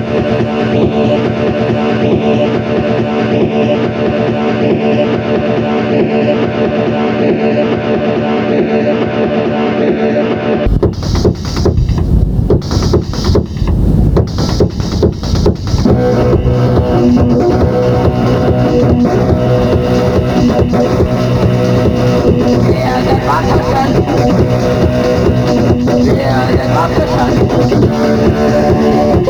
Yeah, that's my